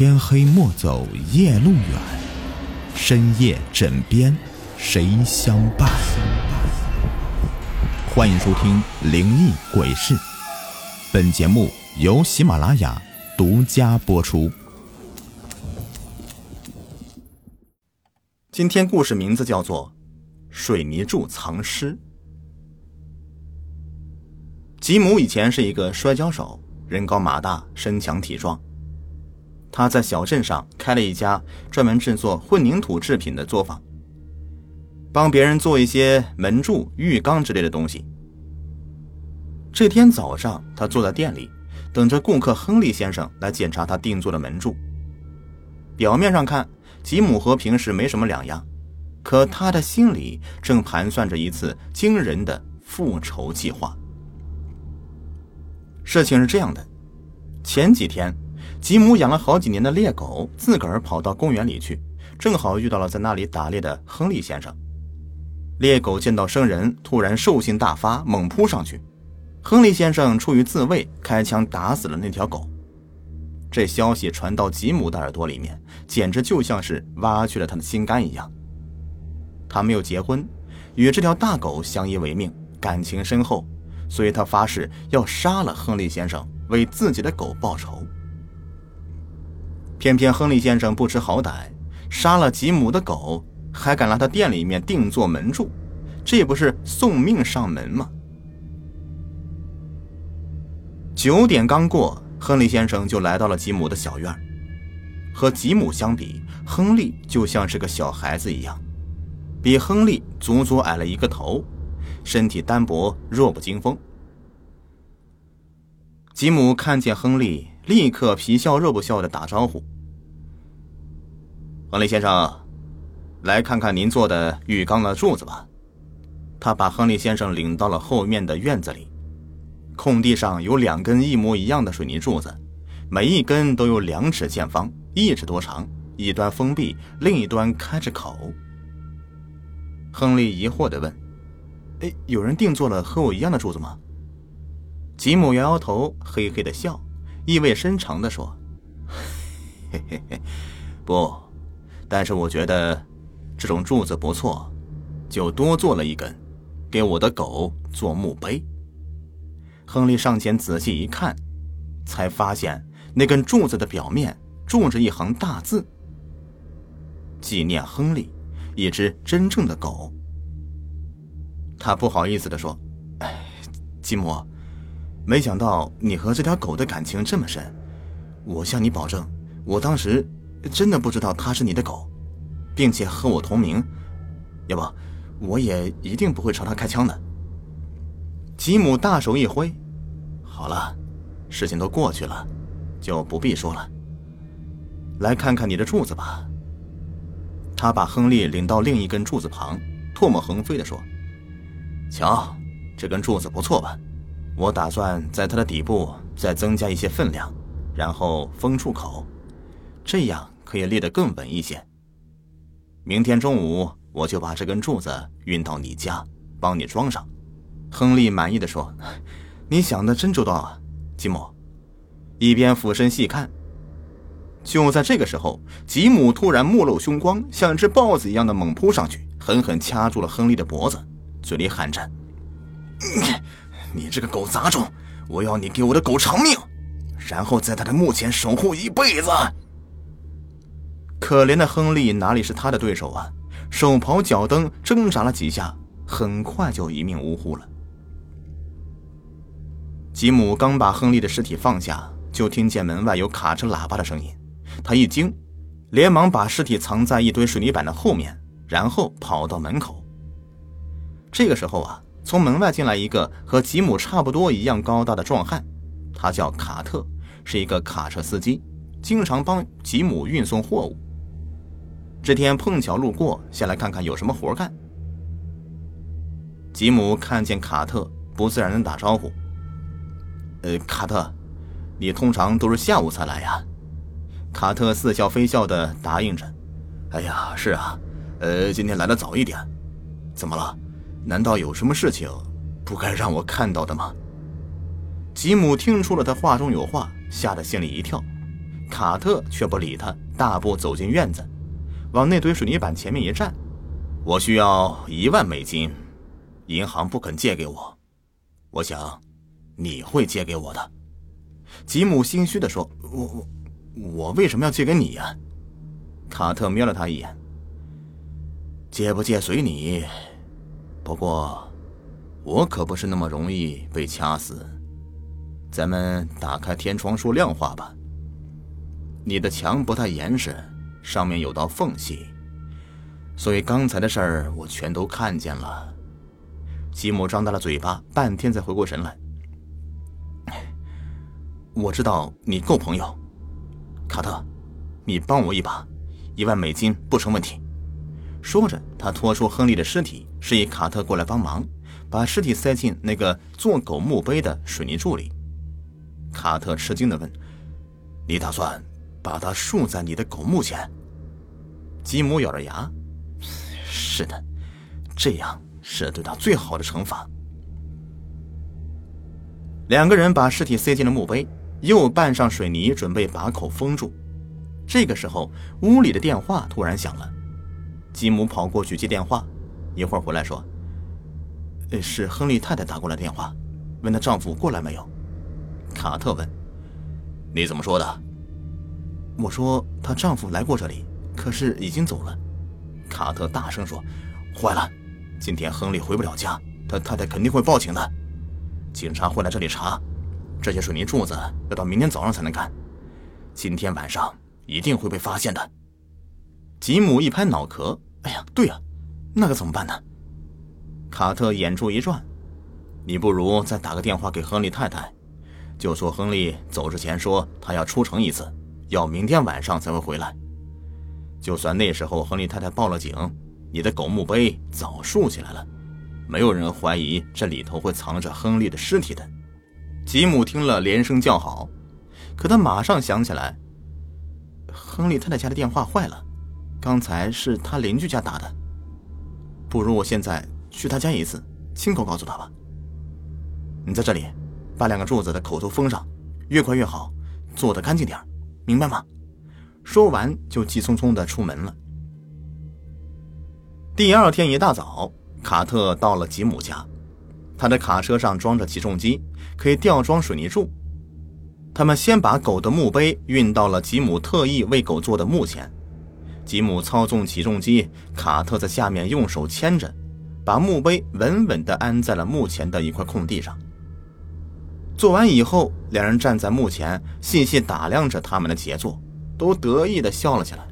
天黑莫走夜路远，深夜枕边谁相伴？欢迎收听《灵异鬼事》，本节目由喜马拉雅独家播出。今天故事名字叫做《水泥柱藏尸》。吉姆以前是一个摔跤手，人高马大，身强体壮。他在小镇上开了一家专门制作混凝土制品的作坊，帮别人做一些门柱、浴缸之类的东西。这天早上，他坐在店里，等着顾客亨利先生来检查他定做的门柱。表面上看，吉姆和平时没什么两样，可他的心里正盘算着一次惊人的复仇计划。事情是这样的，前几天。吉姆养了好几年的猎狗，自个儿跑到公园里去，正好遇到了在那里打猎的亨利先生。猎狗见到生人，突然兽性大发，猛扑上去。亨利先生出于自卫，开枪打死了那条狗。这消息传到吉姆的耳朵里面，简直就像是挖去了他的心肝一样。他没有结婚，与这条大狗相依为命，感情深厚，所以他发誓要杀了亨利先生，为自己的狗报仇。偏偏亨利先生不知好歹，杀了吉姆的狗，还敢来他店里面定做门柱，这不是送命上门吗？九点刚过，亨利先生就来到了吉姆的小院。和吉姆相比，亨利就像是个小孩子一样，比亨利足足矮了一个头，身体单薄，弱不禁风。吉姆看见亨利。立刻皮笑肉不笑的打招呼：“亨利先生，来看看您做的浴缸的柱子吧。”他把亨利先生领到了后面的院子里，空地上有两根一模一样的水泥柱子，每一根都有两尺见方，一尺多长，一端封闭，另一端开着口。亨利疑惑的问：“哎，有人定做了和我一样的柱子吗？”吉姆摇摇头，嘿嘿的笑。意味深长的说：“嘿嘿嘿，不，但是我觉得这种柱子不错，就多做了一根，给我的狗做墓碑。”亨利上前仔细一看，才发现那根柱子的表面种着一行大字：“纪念亨利，一只真正的狗。”他不好意思的说：“哎，吉姆。”没想到你和这条狗的感情这么深，我向你保证，我当时真的不知道它是你的狗，并且和我同名，要不我也一定不会朝它开枪的。吉姆大手一挥，好了，事情都过去了，就不必说了。来看看你的柱子吧。他把亨利领到另一根柱子旁，唾沫横飞地说：“瞧，这根柱子不错吧？”我打算在它的底部再增加一些分量，然后封住口，这样可以立得更稳一些。明天中午我就把这根柱子运到你家，帮你装上。亨利满意的说：“你想的真周到啊，吉姆。”一边俯身细看，就在这个时候，吉姆突然目露凶光，像只豹子一样的猛扑上去，狠狠掐住了亨利的脖子，嘴里喊着。你这个狗杂种！我要你给我的狗偿命，然后在他的墓前守护一辈子。可怜的亨利哪里是他的对手啊？手刨脚蹬，挣扎了几下，很快就一命呜呼了。吉姆刚把亨利的尸体放下，就听见门外有卡车喇叭的声音，他一惊，连忙把尸体藏在一堆水泥板的后面，然后跑到门口。这个时候啊。从门外进来一个和吉姆差不多一样高大的壮汉，他叫卡特，是一个卡车司机，经常帮吉姆运送货物。这天碰巧路过，下来看看有什么活干。吉姆看见卡特，不自然的打招呼：“呃，卡特，你通常都是下午才来呀？”卡特似笑非笑的答应着：“哎呀，是啊，呃，今天来的早一点，怎么了？”难道有什么事情不该让我看到的吗？吉姆听出了他话中有话，吓得心里一跳，卡特却不理他，大步走进院子，往那堆水泥板前面一站。我需要一万美金，银行不肯借给我，我想你会借给我的。吉姆心虚地说：“我我我为什么要借给你呀？”卡特瞄了他一眼：“借不借随你，不过我可不是那么容易被掐死。咱们打开天窗说亮话吧。你的墙不太严实，上面有道缝隙。”所以刚才的事儿我全都看见了。吉姆张大了嘴巴，半天才回过神来。我知道你够朋友，卡特，你帮我一把，一万美金不成问题。说着，他拖出亨利的尸体，示意卡特过来帮忙，把尸体塞进那个做狗墓碑的水泥柱里。卡特吃惊的问：“你打算把它竖在你的狗墓前？”吉姆咬着牙。是的，这样是对他最好的惩罚。两个人把尸体塞进了墓碑，又拌上水泥，准备把口封住。这个时候，屋里的电话突然响了。吉姆跑过去接电话，一会儿回来说：“是亨利太太打过来电话，问她丈夫过来没有。”卡特问：“你怎么说的？”我说：“她丈夫来过这里，可是已经走了。”卡特大声说：“坏了，今天亨利回不了家，他太太肯定会报警的。警察会来这里查，这些水泥柱子要到明天早上才能干，今天晚上一定会被发现的。”吉姆一拍脑壳：“哎呀，对呀，那可怎么办呢？”卡特眼珠一转：“你不如再打个电话给亨利太太，就说亨利走之前说他要出城一次，要明天晚上才会回来。”就算那时候亨利太太报了警，你的狗墓碑早竖起来了，没有人怀疑这里头会藏着亨利的尸体的。吉姆听了连声叫好，可他马上想起来，亨利太太家的电话坏了，刚才是他邻居家打的，不如我现在去他家一次，亲口告诉他吧。你在这里，把两个柱子的口都封上，越快越好，做的干净点明白吗？说完，就急匆匆的出门了。第二天一大早，卡特到了吉姆家，他的卡车上装着起重机，可以吊装水泥柱。他们先把狗的墓碑运到了吉姆特意为狗做的墓前，吉姆操纵起重机，卡特在下面用手牵着，把墓碑稳稳地安在了墓前的一块空地上。做完以后，两人站在墓前，细细打量着他们的杰作。都得意的笑了起来。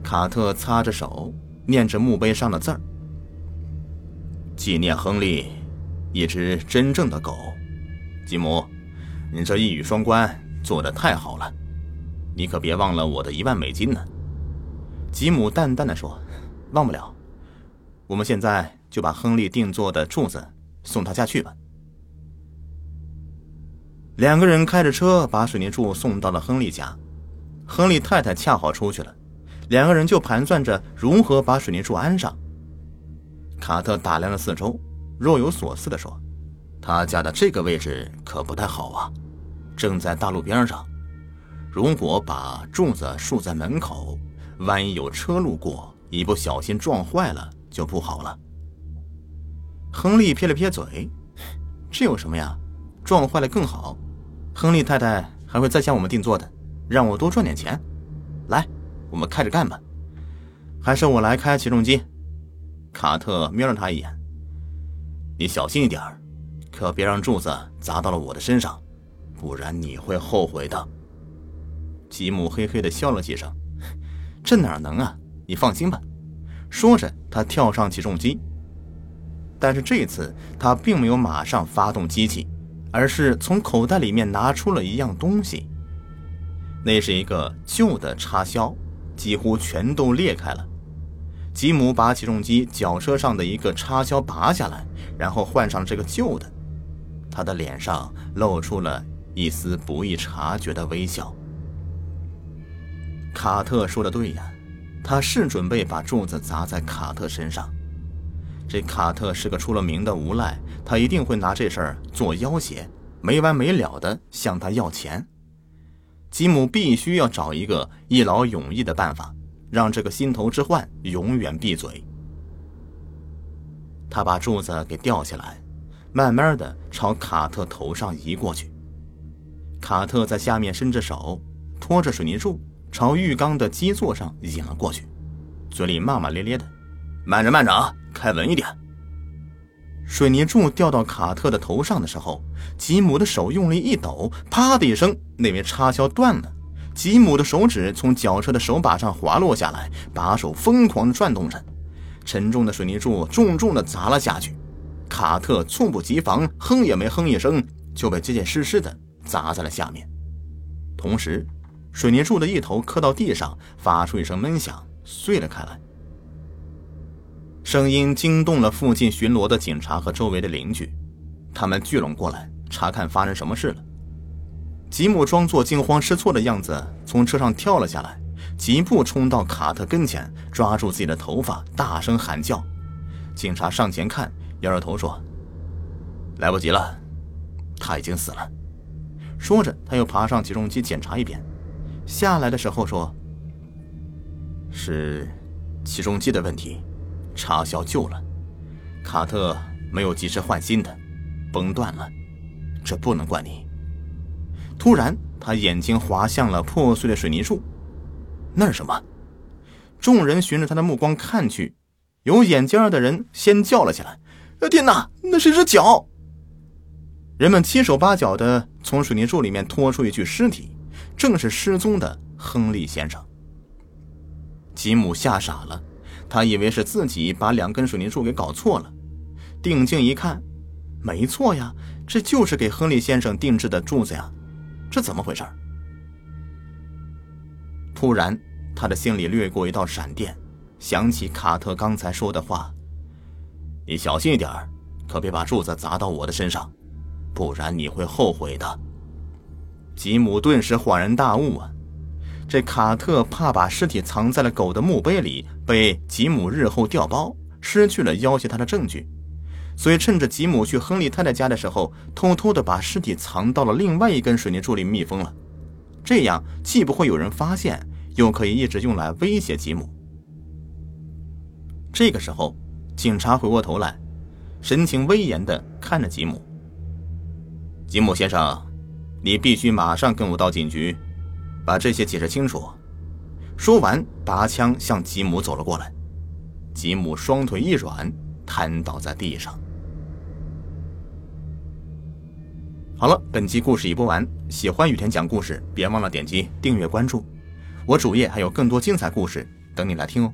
卡特擦着手，念着墓碑上的字儿：“纪念亨利，一只真正的狗。”吉姆，你这一语双关做的太好了，你可别忘了我的一万美金呢。吉姆淡淡的说：“忘不了。我们现在就把亨利定做的柱子送他家去吧。”两个人开着车把水泥柱送到了亨利家。亨利太太恰好出去了，两个人就盘算着如何把水泥柱安上。卡特打量了四周，若有所思地说：“他家的这个位置可不太好啊，正在大路边上。如果把柱子竖在门口，万一有车路过，一不小心撞坏了就不好了。”亨利撇了撇嘴：“这有什么呀？撞坏了更好。亨利太太还会再向我们定做的。”让我多赚点钱，来，我们开着干吧。还是我来开起重机。卡特瞄了他一眼。你小心一点可别让柱子砸到了我的身上，不然你会后悔的。吉姆嘿嘿的笑了几声。这哪能啊？你放心吧。说着，他跳上起重机。但是这次他并没有马上发动机器，而是从口袋里面拿出了一样东西。那是一个旧的插销，几乎全都裂开了。吉姆把起重机脚车上的一个插销拔下来，然后换上这个旧的。他的脸上露出了一丝不易察觉的微笑。卡特说的对呀，他是准备把柱子砸在卡特身上。这卡特是个出了名的无赖，他一定会拿这事儿做要挟，没完没了的向他要钱。吉姆必须要找一个一劳永逸的办法，让这个心头之患永远闭嘴。他把柱子给吊起来，慢慢的朝卡特头上移过去。卡特在下面伸着手，拖着水泥柱朝浴缸的基座上引了过去，嘴里骂骂咧咧的：“慢着，慢着啊，开稳一点。”水泥柱掉到卡特的头上的时候，吉姆的手用力一抖，啪的一声，那枚插销断了。吉姆的手指从绞车的手把上滑落下来，把手疯狂的转动着，沉重的水泥柱重重的砸了下去。卡特猝不及防，哼也没哼一声，就被结结实实的砸在了下面。同时，水泥柱的一头磕到地上，发出一声闷响，碎了开来。声音惊动了附近巡逻的警察和周围的邻居，他们聚拢过来查看发生什么事了。吉姆装作惊慌失措的样子，从车上跳了下来，疾步冲到卡特跟前，抓住自己的头发，大声喊叫。警察上前看，摇摇头说：“来不及了，他已经死了。”说着，他又爬上起重机检查一遍，下来的时候说：“是起重机的问题。”插销旧了，卡特没有及时换新的，崩断了。这不能怪你。突然，他眼睛滑向了破碎的水泥柱，那是什么？众人循着他的目光看去，有眼尖的人先叫了起来：“天哪，那是一只脚！”人们七手八脚的从水泥柱里面拖出一具尸体，正是失踪的亨利先生。吉姆吓傻了。他以为是自己把两根水泥柱给搞错了，定睛一看，没错呀，这就是给亨利先生定制的柱子呀，这怎么回事？突然，他的心里掠过一道闪电，想起卡特刚才说的话：“你小心一点可别把柱子砸到我的身上，不然你会后悔的。”吉姆顿时恍然大悟啊。这卡特怕把尸体藏在了狗的墓碑里，被吉姆日后调包，失去了要挟他的证据，所以趁着吉姆去亨利太太家的时候，偷偷的把尸体藏到了另外一根水泥柱里密封了。这样既不会有人发现，又可以一直用来威胁吉姆。这个时候，警察回过头来，神情威严的看着吉姆：“吉姆先生，你必须马上跟我到警局。”把这些解释清楚。说完，拔枪向吉姆走了过来。吉姆双腿一软，瘫倒在地上。好了，本期故事已播完。喜欢雨田讲故事，别忘了点击订阅关注。我主页还有更多精彩故事等你来听哦。